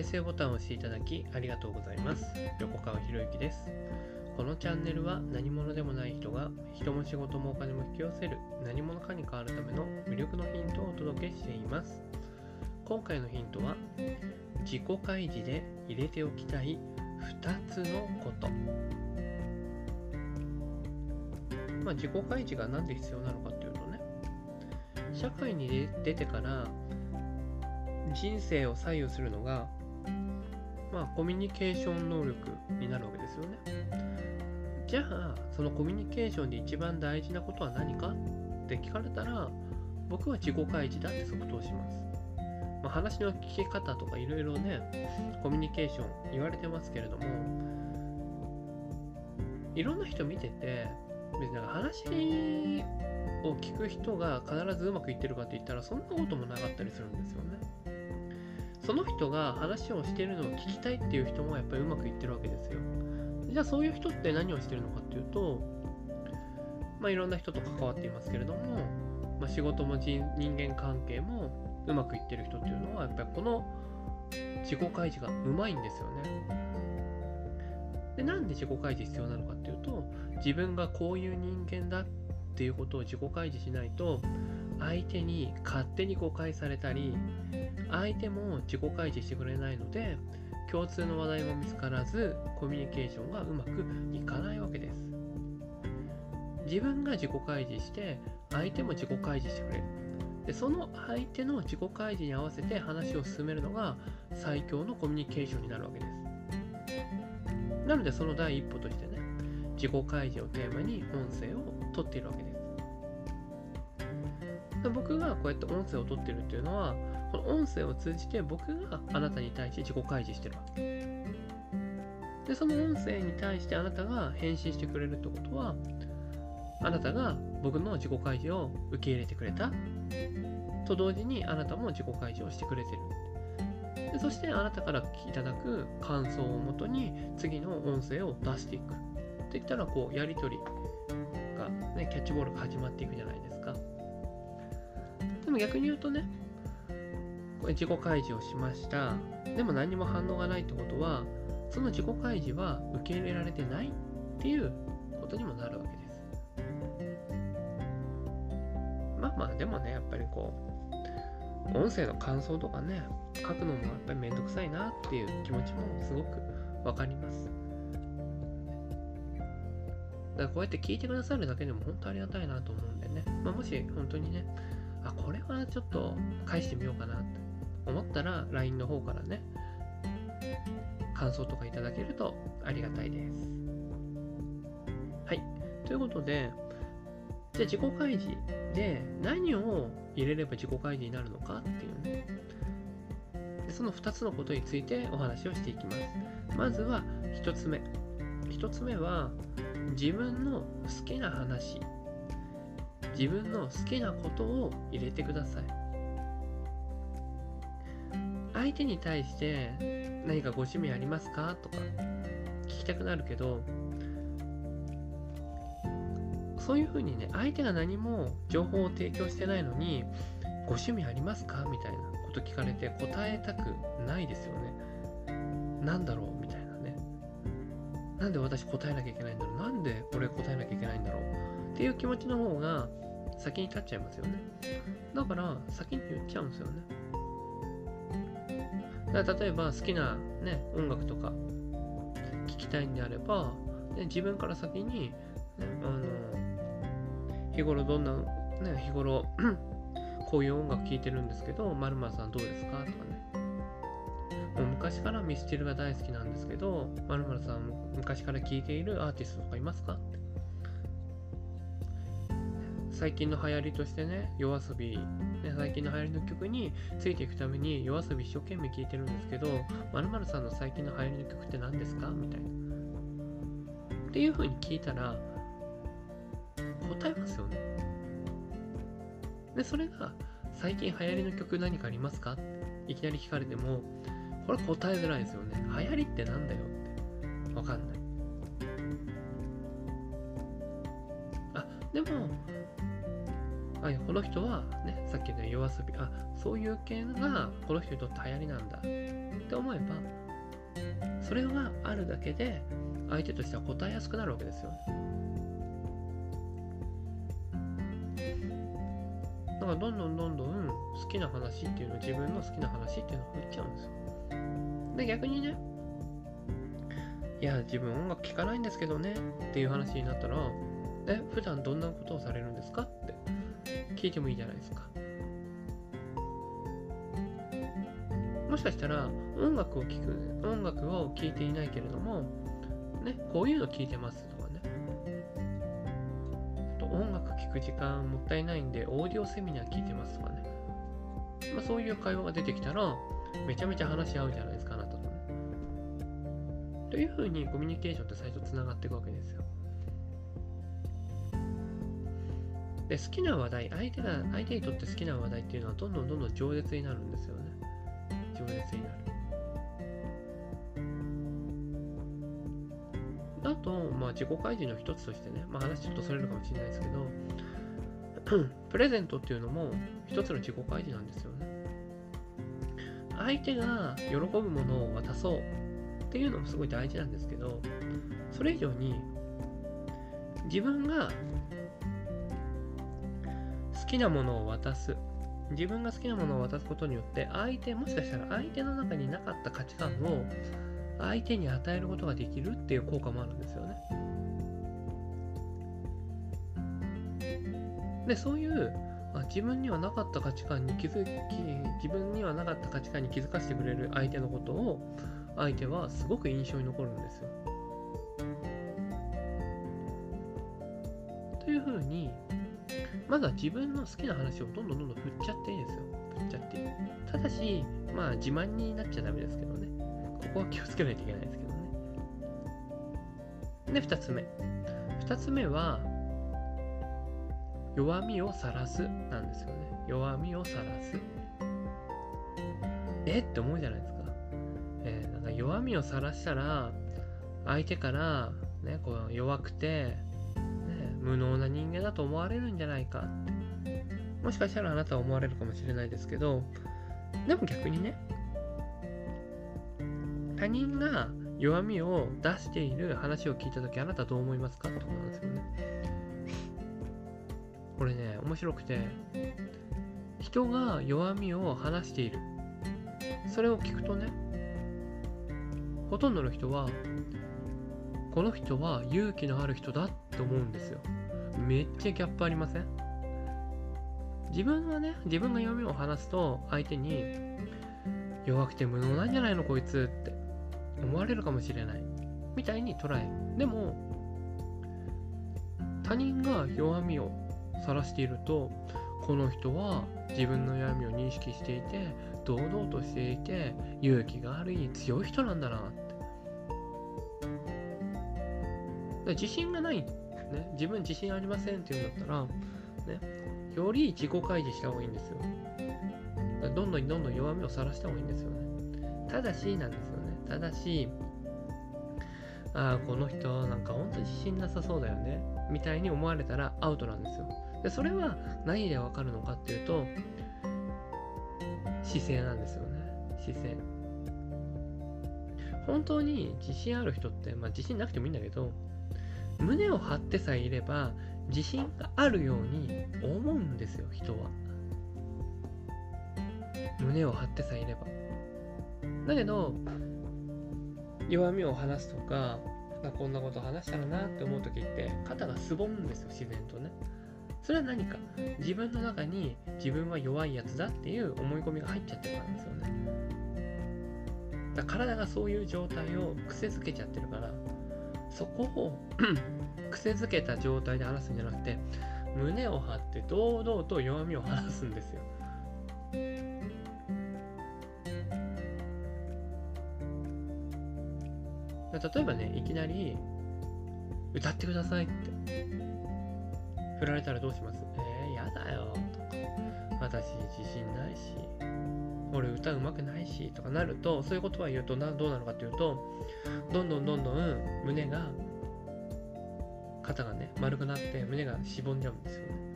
再生ボタンを押していただきありがとうございます。横川博之です。このチャンネルは何者でもない人が人も仕事もお金も引き寄せる何者かに変わるための魅力のヒントをお届けしています。今回のヒントは自己開示で入れておきたい2つのこと。まあ、自己開示が何で必要なのかっていうとね社会に出てから人生を左右するのが、まあ、コミュニケーション能力になるわけですよね。じゃあ、そのコミュニケーションで一番大事なことは何かって聞かれたら、僕は自己開示だって即答します。まあ、話の聞き方とかいろいろね、コミュニケーション言われてますけれども、いろんな人見てて、別になんか話を聞く人が必ずうまくいってるかって言ったら、そんなこともなかったりするんですよね。その人が話をしてるのを聞きたいっていう人もやっぱりうまくいってるわけですよ。じゃあそういう人って何をしてるのかっていうと、まあいろんな人と関わっていますけれども、まあ、仕事も人間関係もうまくいってる人っていうのはやっぱりこの自己開示がうまいんですよね。で、なんで自己開示必要なのかっていうと、自分がこういう人間だっていうことを自己開示しないと、相手に勝手に誤解されたり相手も自己開示してくれないので共通の話題も見つからずコミュニケーションがうまくいかないわけです。自分が自己開示して相手も自己開示してくれる。でその相手の自己開示に合わせて話を進めるのが最強のコミュニケーションになるわけです。なのでその第一歩としてね自己開示をテーマに音声を取っているわけです。僕がこうやって音声を取ってるっていうのは、この音声を通じて僕があなたに対して自己開示してるわけ。で、その音声に対してあなたが返信してくれるってことは、あなたが僕の自己開示を受け入れてくれたと同時にあなたも自己開示をしてくれてる。でそしてあなたからいただく感想をもとに次の音声を出していく。っていったらこうやり取りが、ね、キャッチボールが始まっていくじゃないで。も逆に言うとね、これ自己開示をしました。でも何も反応がないってことは、その自己開示は受け入れられてないっていうことにもなるわけです。まあまあ、でもね、やっぱりこう、音声の感想とかね、書くのもやっぱりめんどくさいなっていう気持ちもすごくわかります。だからこうやって聞いてくださるだけでも本当ありがたいなと思うんでね、まあ、もし本当にね、あ、これはちょっと返してみようかなって思ったら LINE の方からね、感想とかいただけるとありがたいです。はい。ということで、じゃあ自己開示で何を入れれば自己開示になるのかっていうね。でその2つのことについてお話をしていきます。まずは1つ目。1つ目は自分の好きな話自分の好きなことを入れてください。相手に対して何かご趣味ありますか？とか聞きたくなるけどそういうふうにね相手が何も情報を提供してないのにご趣味ありますか？みたいなこと聞かれて答えたくないですよね。なんだろう？みたいなね。なんで私答えなきゃいけないんだろう？なんで俺答えなきゃいけないんだろう？っていう気持ちの方が先に立っちゃいますよね。だから先に言っちゃうんですよね。だから例えば好きな、ね、音楽とか聞きたいんであれば、ね、自分から先に、ね、あの日頃どんな、ね、日頃 こういう音楽聴いてるんですけど、まるさんどうですか？とかね。もう昔からミスチルが大好きなんですけど、まるさん昔から聴いているアーティストとかいますか？って最近の流行りとしてね、夜遊び、ね、最近の流行りの曲についていくために夜遊び一生懸命聴いてるんですけど、まるさんの最近の流行りの曲って何ですか？みたいな。っていう風に聞いたら、答えますよね。で、それが、最近流行りの曲何かありますか？いきなり聞かれても、これ答えづらいですよね。流行りってなんだよって。わかんない。あ、でも、あこの人はねさっきの夜遊びあそういう系がこの人にとって流行りなんだ。って思えばそれがあるだけで相手としては答えやすくなるわけですよだからどんどんどんどん好きな話っていうの自分の好きな話っていうのを振っちゃうんですよ。で逆にねいや自分音楽聴かないんですけどねっていう話になったらえ普段どんなことをされるんですか？って聞いてもいいじゃないですか。もしかしたら音楽を聴く音楽を聴いていないけれどもねこういうの聴いてますとかね。と音楽聴く時間もったいないんでオーディオセミナー聞いてますとかね、まあ、そういう会話が出てきたらめちゃめちゃ話し合うじゃないですかあなたと。というふうにコミュニケーションって最初つながっていくわけですよ。で好きな話題相手が相手にとって好きな話題っていうのはどんどんどんどん饒舌になるんですよね。饒舌になる。あと、まあ、自己開示の一つとしてね、まあ、話ちょっとそれるかもしれないですけど プレゼントっていうのも一つの自己開示なんですよね。相手が喜ぶものを渡そうっていうのもすごい大事なんですけどそれ以上に自分がきなものを渡す自分が好きなものを渡すことによって相手もしかしたら相手の中になかった価値観を相手に与えることができるっていう効果もあるんですよね。でそういうあ自分にはなかった価値観に気づき自分にはなかった価値観に気づかせてくれる相手のことを相手はすごく印象に残るんですよ。というふうにまずは自分の好きな話をどんどんどんどん振っちゃっていいですよ。振っちゃっていい。ただし、まあ自慢になっちゃダメですけどね。ここは気をつけないといけないですけどね。で、二つ目。二つ目は、弱みを晒すなんですよね。弱みを晒す。え？って思うじゃないですか。えー、なんか弱みを晒したら、相手から、ね、こう弱くて、無能な人間だと思われるんじゃないか。もしかしたらあなたは思われるかもしれないですけどでも逆にね他人が弱みを出している話を聞いた時あなたどう思いますかってことなんですよね。これね面白くて人が弱みを話している。それを聞くとねほとんどの人はこの人は勇気のある人だって思うんですよ。めっちゃギャップありません？自分はね、自分が読みを話すと相手に弱くて無能なんじゃないのこいつって思われるかもしれない。みたいに捉え。でも、他人が弱みを晒していると、この人は自分の弱みを認識していて、堂々としていて、勇気があり、強い人なんだなって自信がない、ね、自分自信ありませんっていうんだったら、ね、より自己開示した方がいいんですよ。どんどんどんどん弱みを晒した方がいいんですよね。ただしなんですよね。ただし、ああ、この人なんか本当に自信なさそうだよね。みたいに思われたらアウトなんですよ。で、それは何でわかるのかっていうと、姿勢なんですよね。姿勢。本当に自信ある人って、まあ自信なくてもいいんだけど、胸を張ってさえいれば自信があるように思うんですよ人は。胸を張ってさえいれば。だけど弱みを話すとかこんなこと話したらなって思う時って肩がすぼむんですよ自然とね。それは何か。自分の中に自分は弱いやつだっていう思い込みが入っちゃってるからですよね。だから体がそういう状態を癖づけちゃってるからそこを 癖づけた状態で話すんじゃなくて胸を張って堂々と弱みを話すんですよ。例えばねいきなり歌ってくださいって。振られたらどうしますえー、やだよとか私自信ないし俺歌うまくないしとかなるとそういうことは言うとなどうなるかっていうとどんどんどんどん胸が肩がね丸くなって胸がしぼんじゃうんですよ。ね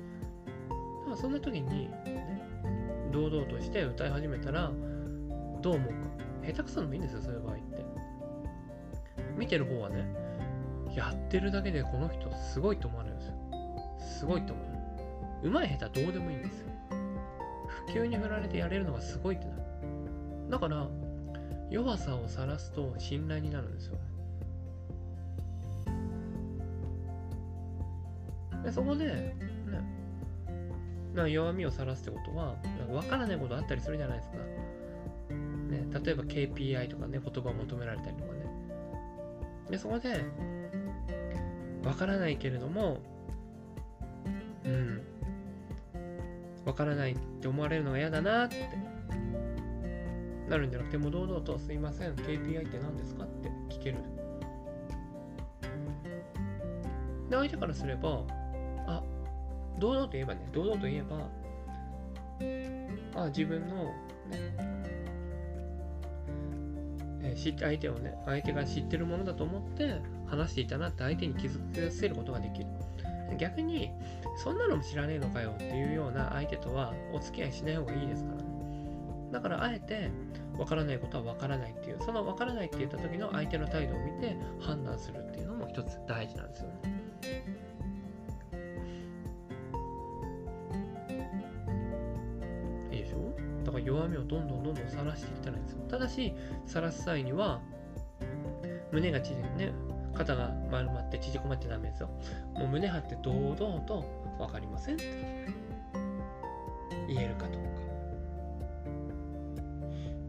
だかまあ、そんな時に、ね、堂々として歌い始めたらどう思うか。下手くそでもいいんですよそういう場合って。見てる方はねやってるだけでこの人すごいと思われるんですよ。すごいと思う。上手い下手どうでもいいんですよ。普及に振られてやれるのがすごいってなるだから弱さを晒すと信頼になるんですよでそこで、ね、な弱みを晒すってことは、なんか分からないことあったりするじゃないですか。ね、例えば KPI とかね、言葉を求められたりとかね。で、そこで、分からないけれども、うん、分からないって思われるのが嫌だなってなるんじゃなくて、も堂々とすいません、KPI って何ですか？って聞ける。で、相手からすれば、あ、堂々と言えばね、堂々と言えば、あ、自分の、ね、相手をね、相手が知ってるものだと思って話していたなって相手に気づかせることができる。逆に、そんなのも知らねえのかよっていうような相手とはお付き合いしない方がいいですからね。だからあえて分からないことは分からないっていうその分からないって言った時の相手の態度を見て判断するっていうのも一つ大事なんですよね。いいでしょだから弱みをどんどんどんどん晒していったらいいんですよ。ただし晒す際には胸が縮んね肩が丸まって縮こまってダメですよ。もう胸張って堂々と分かりませんって言えるかどうか。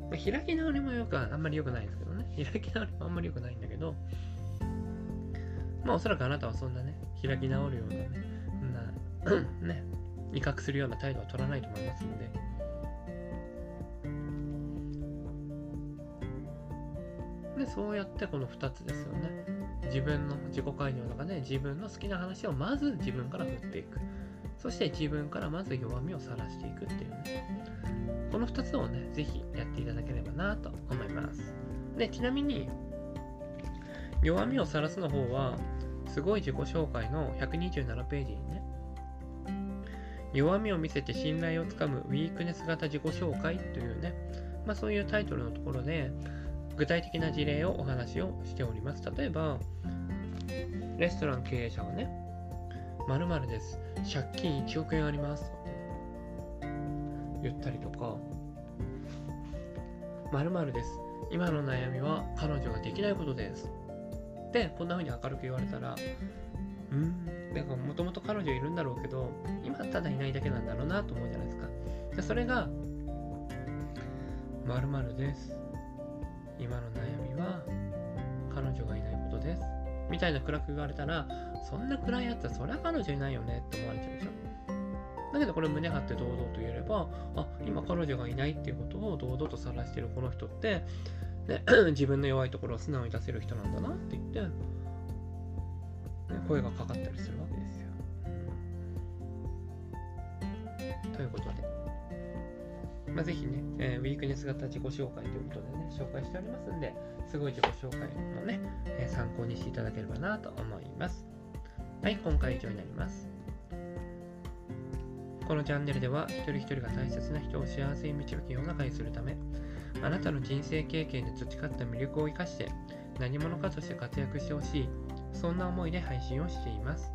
まあ、開き直りもよくあんまり良くないんですけどね。開き直りもあんまり良くないんだけど、まあおそらくあなたはそんなね、開き直るようなね、そんな ね、威嚇するような態度は取らないと思いますんで、で、そうやってこの2つですよね。自分の自己解除の中で自分の好きな話をまず自分から振っていく。そして自分からまず弱みを晒していくっていうね。この2つをね、ぜひやっていただければなと思います。で、ちなみに、弱みを晒すの方は、すごい自己紹介の127ページにね、弱みを見せて信頼をつかむウィークネス型自己紹介というね、まあそういうタイトルのところで、具体的な事例をお話をしております。例えば、レストラン経営者がね、〇〇です。借金1億円あります。言ったりとか、〇〇です。今の悩みは彼女ができないことです。で、こんな風に明るく言われたら、うん、だかもともと彼女いるんだろうけど、今ただいないだけなんだろうなと思うじゃないですか。でそれが、〇〇です。今の悩みは彼女がいないことです。みたいな暗く言われたら、そんな暗いやつはそりゃ彼女いないよねって思われちゃうでしょ。だけどこれ胸張って堂々と言えれば、あ、今彼女がいないっていうことを堂々と晒してるこの人って、ね、自分の弱いところを素直に出せる人なんだなって言って、ね、声がかかったりするわけですよ。ということで、まあ、ぜひね、えー、ウィークネス型自己紹介ということでね、紹介しておりますんで、すごい自己紹介もね、えー、参考にしていただければなと思います。はい、今回以上になります。このチャンネルでは一人一人が大切な人を幸せに導き世の中にするためあなたの人生経験で培った魅力を生かして何者かとして活躍してほしいそんな思いで配信をしています